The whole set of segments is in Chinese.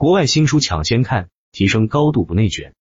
国外新书抢先看，提升高度不内卷。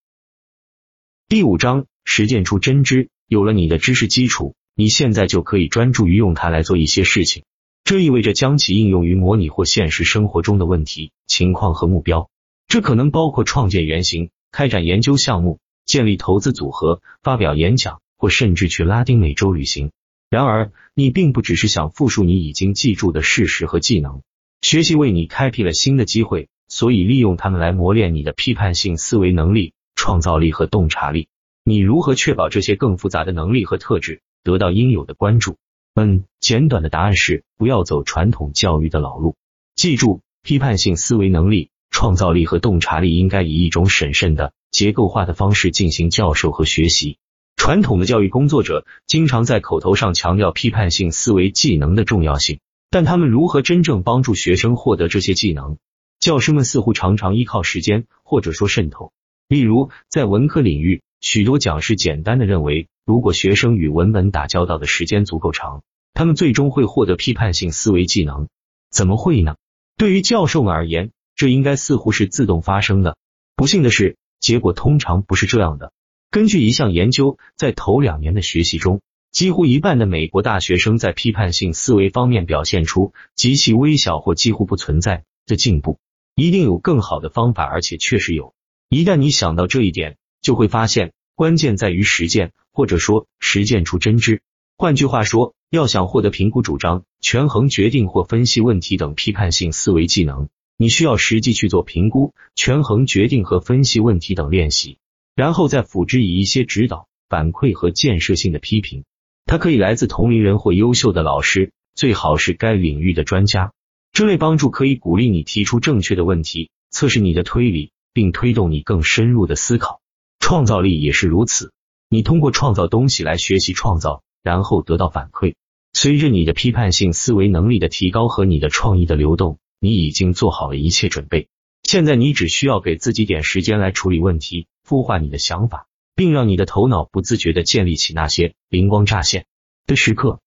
第五章，实践出真知。有了你的知识基础，你现在就可以专注于用它来做一些事情。这意味着将其应用于模拟或现实生活中的问题、情况和目标。这可能包括创建原型、开展研究项目、建立投资组合、发表演讲，或甚至去拉丁美洲旅行。然而，你并不只是想复述你已经记住的事实和技能，学习为你开辟了新的机会。所以，利用它们来磨练你的批判性思维能力、创造力和洞察力。你如何确保这些更复杂的能力和特质得到应有的关注？嗯，简短的答案是不要走传统教育的老路。记住，批判性思维能力、创造力和洞察力应该以一种审慎的、结构化的方式进行教授和学习。传统的教育工作者经常在口头上强调批判性思维技能的重要性，但他们如何真正帮助学生获得这些技能？教师们似乎常常依靠时间，或者说渗透。例如，在文科领域，许多讲师简单的认为，如果学生与文本打交道的时间足够长，他们最终会获得批判性思维技能。怎么会呢？对于教授们而言，这应该似乎是自动发生的。不幸的是，结果通常不是这样的。根据一项研究，在头两年的学习中，几乎一半的美国大学生在批判性思维方面表现出极其微小或几乎不存在的进步。一定有更好的方法，而且确实有。一旦你想到这一点，就会发现关键在于实践，或者说实践出真知。换句话说，要想获得评估主张、权衡决定或分析问题等批判性思维技能，你需要实际去做评估、权衡决定和分析问题等练习，然后再辅之以一些指导、反馈和建设性的批评。它可以来自同龄人或优秀的老师，最好是该领域的专家。这类帮助可以鼓励你提出正确的问题，测试你的推理，并推动你更深入的思考。创造力也是如此。你通过创造东西来学习创造，然后得到反馈。随着你的批判性思维能力的提高和你的创意的流动，你已经做好了一切准备。现在你只需要给自己点时间来处理问题，孵化你的想法，并让你的头脑不自觉地建立起那些灵光乍现的时刻。